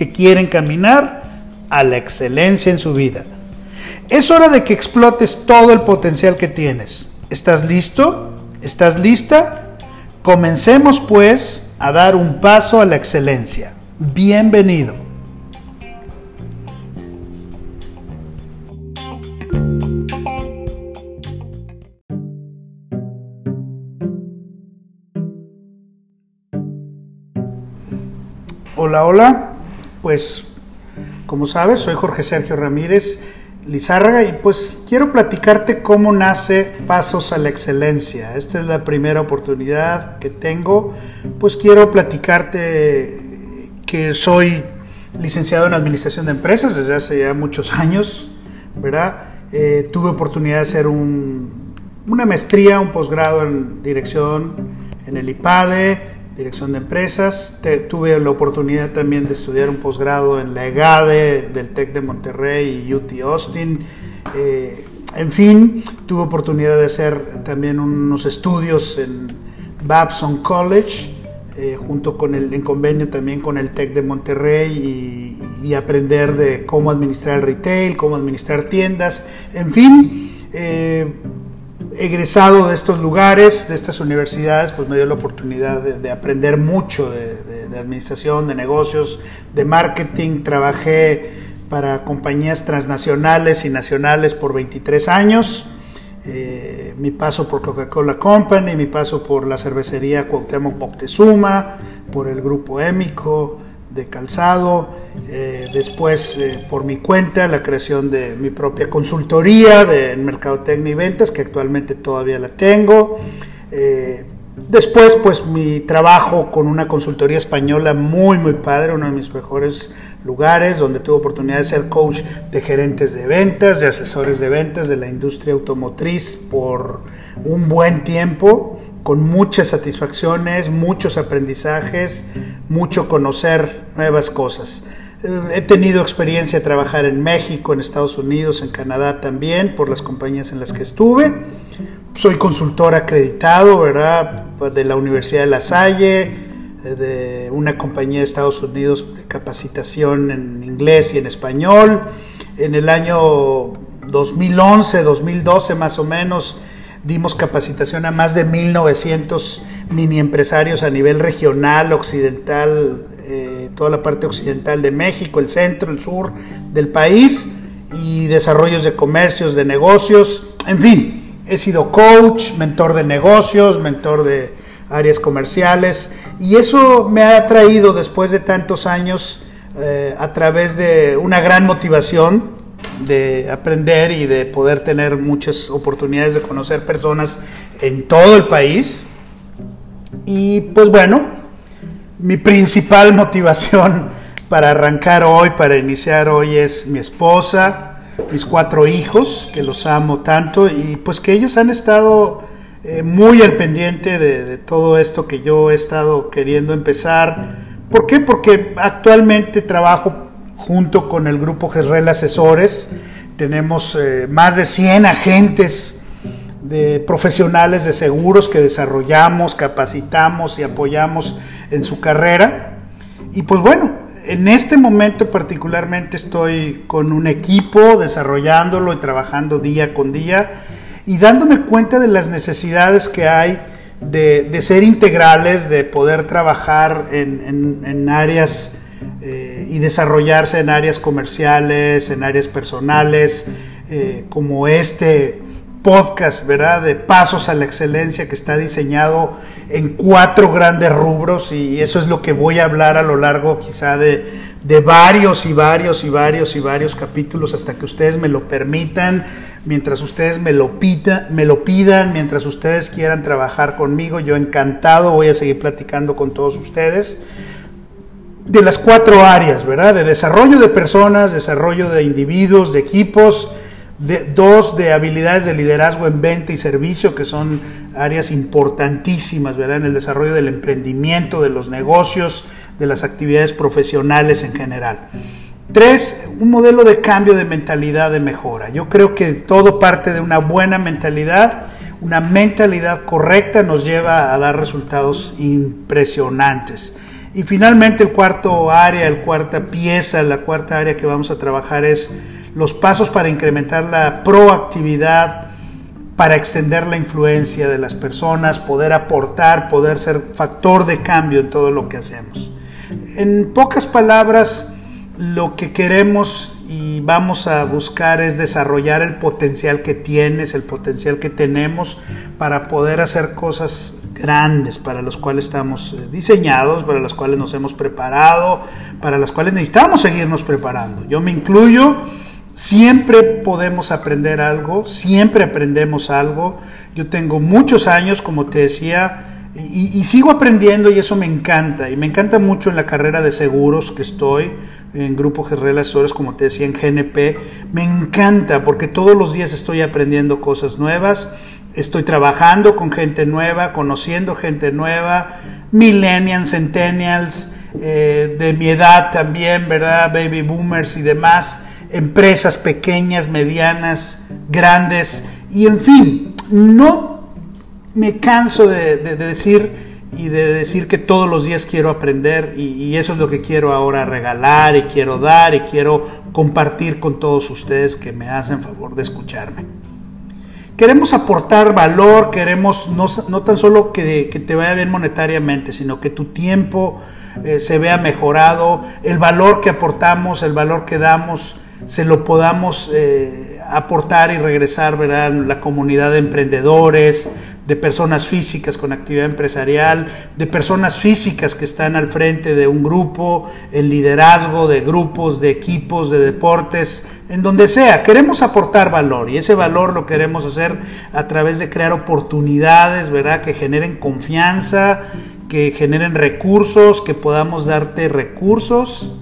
que quieren caminar a la excelencia en su vida. Es hora de que explotes todo el potencial que tienes. ¿Estás listo? ¿Estás lista? Comencemos pues a dar un paso a la excelencia. Bienvenido. Hola, hola. Pues como sabes, soy Jorge Sergio Ramírez Lizárraga y pues quiero platicarte cómo nace Pasos a la Excelencia. Esta es la primera oportunidad que tengo. Pues quiero platicarte que soy licenciado en Administración de Empresas desde hace ya muchos años, ¿verdad? Eh, tuve oportunidad de hacer una maestría, un posgrado en dirección en el IPADE, dirección de empresas. tuve la oportunidad también de estudiar un posgrado en la EGADE del TEC de Monterrey y UT Austin. Eh, en fin, tuve oportunidad de hacer también unos estudios en Babson College, eh, junto con el, en convenio también con el TEC de Monterrey y, aprender de cómo administrar retail, cómo administrar tiendas, en fin. Eh, egresado de estos lugares, de estas universidades, pues me dio la oportunidad de, aprender mucho de, administración, de negocios, de marketing. Trabajé para compañías transnacionales y nacionales por 23 años. Eh, mi paso por Coca-Cola Company, mi paso por la cervecería Cuauhtémoc Moctezuma, por el grupo Émico, de calzado, eh, después eh, por mi cuenta la creación de mi propia consultoría de mercadotecnia y ventas, que actualmente todavía la tengo. Eh, después pues mi trabajo con una consultoría española muy muy padre, uno de mis mejores lugares donde tuve oportunidad de ser coach de gerentes de ventas, de asesores de ventas de la industria automotriz por un buen tiempo con muchas satisfacciones, muchos aprendizajes, mucho conocer nuevas cosas. Eh, he tenido experiencia de trabajar en México, en Estados Unidos, en Canadá también, por las compañías en las que estuve. Soy consultor acreditado, ¿verdad? De la Universidad de La Salle, eh, de una compañía de Estados Unidos de capacitación en inglés y en español. En el año 2011, 2012 más o menos, dimos capacitación a más de 1.900 mini empresarios a nivel regional, occidental, eh, toda la parte occidental de México, el centro, el sur del país y desarrollos de comercios, de negocios, en fin, he sido coach, mentor de negocios, mentor de áreas comerciales y eso me ha traído después de tantos años eh, a través de una gran motivación de aprender y de poder tener muchas oportunidades de conocer personas en todo el país. Y pues bueno, mi principal motivación para arrancar hoy, para iniciar hoy es mi esposa, mis cuatro hijos, que los amo tanto y pues que ellos han estado eh, muy al pendiente de, de todo esto que yo he estado queriendo empezar. ¿Por qué? Porque actualmente trabajo junto con el grupo Gesrel Asesores. Tenemos eh, más de 100 agentes de profesionales de seguros que desarrollamos, capacitamos y apoyamos en su carrera. Y pues bueno, en este momento particularmente estoy con un equipo desarrollándolo y trabajando día con día y dándome cuenta de las necesidades que hay de, ser integrales, de poder trabajar en, áreas eh, y desarrollarse en áreas comerciales, en áreas personales, eh, como este podcast, ¿verdad? De pasos a la excelencia que está diseñado en cuatro grandes rubros y eso es lo que voy a hablar a lo largo quizá de, de varios y varios y varios y varios capítulos hasta que ustedes me lo permitan, mientras ustedes me lo, pita, me lo pidan, mientras ustedes quieran trabajar conmigo, yo encantado voy a seguir platicando con todos ustedes de las cuatro áreas, ¿verdad? De desarrollo de personas, desarrollo de individuos, de equipos, de, dos de habilidades de liderazgo en venta y servicio, que son áreas importantísimas, ¿verdad? En el desarrollo del emprendimiento, de los negocios, de las actividades profesionales en general. Tres, un modelo de cambio de mentalidad de mejora. Yo creo que todo parte de una buena mentalidad. Una mentalidad correcta nos lleva a dar resultados impresionantes. Y finalmente el cuarto área, el cuarta pieza, la cuarta área que vamos a trabajar es los pasos para incrementar la proactividad, para extender la influencia de las personas, poder aportar, poder ser factor de cambio en todo lo que hacemos. En pocas palabras, lo que queremos y vamos a buscar es desarrollar el potencial que tienes, el potencial que tenemos para poder hacer cosas grandes para los cuales estamos eh, diseñados, para las cuales nos hemos preparado, para las cuales necesitamos seguirnos preparando. Yo me incluyo Siempre podemos aprender algo, siempre aprendemos algo. Yo tengo muchos años, como te decía, y, sigo aprendiendo y eso me encanta. Y me encanta mucho en la carrera de seguros que estoy, en Grupo Gerrel Asesores, como te decía, en GNP. Me encanta porque todos los días estoy aprendiendo cosas nuevas, estoy trabajando con gente nueva, conociendo gente nueva, millennials, centennials, eh, de mi edad también, ¿verdad? Baby boomers y demás empresas pequeñas, medianas, grandes, y en fin, no me canso de, decir y de decir que todos los días quiero aprender y, eso es lo que quiero ahora regalar y quiero dar y quiero compartir con todos ustedes que me hacen favor de escucharme. Queremos aportar valor, queremos no, tan solo que, te vaya bien monetariamente, sino que tu tiempo eh, se vea mejorado, el valor que aportamos, el valor que damos, se lo podamos eh, aportar y regresar ¿verdad? la comunidad de emprendedores, de personas físicas con actividad empresarial, de personas físicas que están al frente de un grupo, el liderazgo de grupos, de equipos, de deportes, en donde sea. Queremos aportar valor y ese valor lo queremos hacer a través de crear oportunidades, ¿verdad? Que generen confianza, que generen recursos, que podamos darte recursos,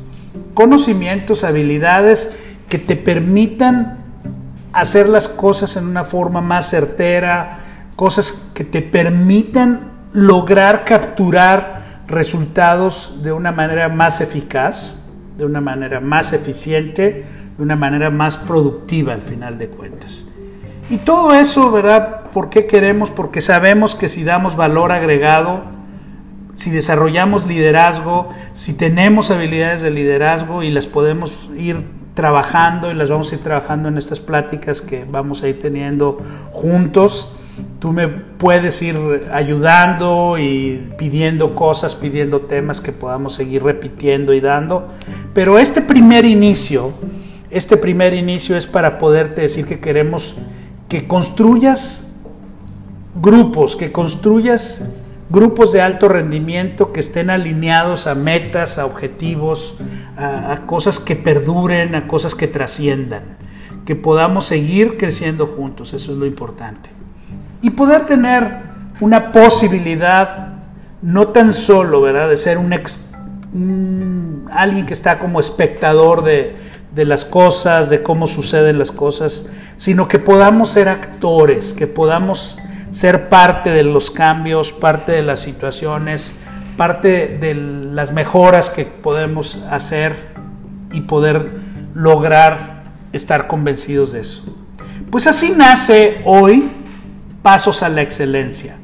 conocimientos, habilidades que te permitan hacer las cosas en una forma más certera, cosas que te permitan lograr capturar resultados de una manera más eficaz, de una manera más eficiente, de una manera más productiva al final de cuentas. Y todo eso, ¿verdad? ¿Por qué queremos? Porque sabemos que si damos valor agregado, si desarrollamos liderazgo, si tenemos habilidades de liderazgo y las podemos ir trabajando y las vamos a ir trabajando en estas pláticas que vamos a ir teniendo juntos. Tú me puedes ir ayudando y pidiendo cosas, pidiendo temas que podamos seguir repitiendo y dando. Pero este primer inicio, este primer inicio es para poderte decir que queremos que construyas grupos, que construyas grupos de alto rendimiento que estén alineados a metas, a objetivos, a, cosas que perduren, a cosas que trasciendan, que podamos seguir creciendo juntos, eso es lo importante. Y poder tener una posibilidad, no tan solo, ¿verdad?, de ser un, alguien que está como espectador de, de las cosas, de cómo suceden las cosas, sino que podamos ser actores, que podamos ser parte de los cambios, parte de las situaciones, parte de las mejoras que podemos hacer y poder lograr estar convencidos de eso. Pues así nace hoy Pasos a la Excelencia.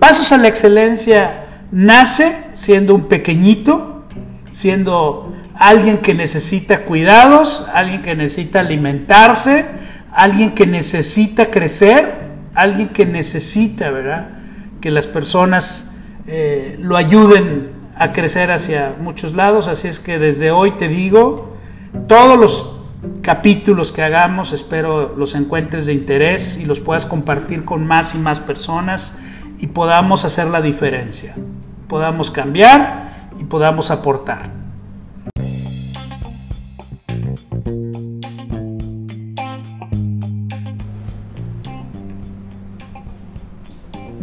Pasos a la Excelencia nace siendo un pequeñito, siendo alguien que necesita cuidados, alguien que necesita alimentarse, alguien que necesita crecer alguien que necesita, ¿verdad? Que las personas eh, lo ayuden a crecer hacia muchos lados, así es que desde hoy te digo, todos los capítulos que hagamos espero los encuentres de interés y los puedas compartir con más y más personas y podamos hacer la diferencia, podamos cambiar y podamos aportar.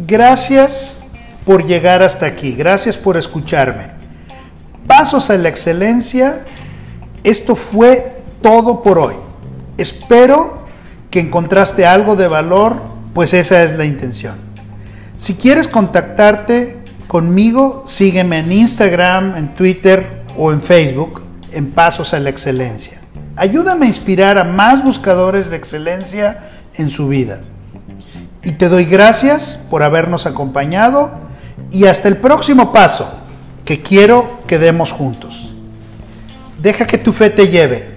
Gracias por llegar hasta aquí, gracias por escucharme. Pasos a la excelencia, esto fue todo por hoy. Espero que encontraste algo de valor, pues esa es la intención. Si quieres contactarte conmigo, sígueme en Instagram, en Twitter o en Facebook en Pasos a la Excelencia. Ayúdame a inspirar a más buscadores de excelencia en su vida. Y te doy gracias por habernos acompañado y hasta el próximo paso que quiero que demos juntos. Deja que tu fe te lleve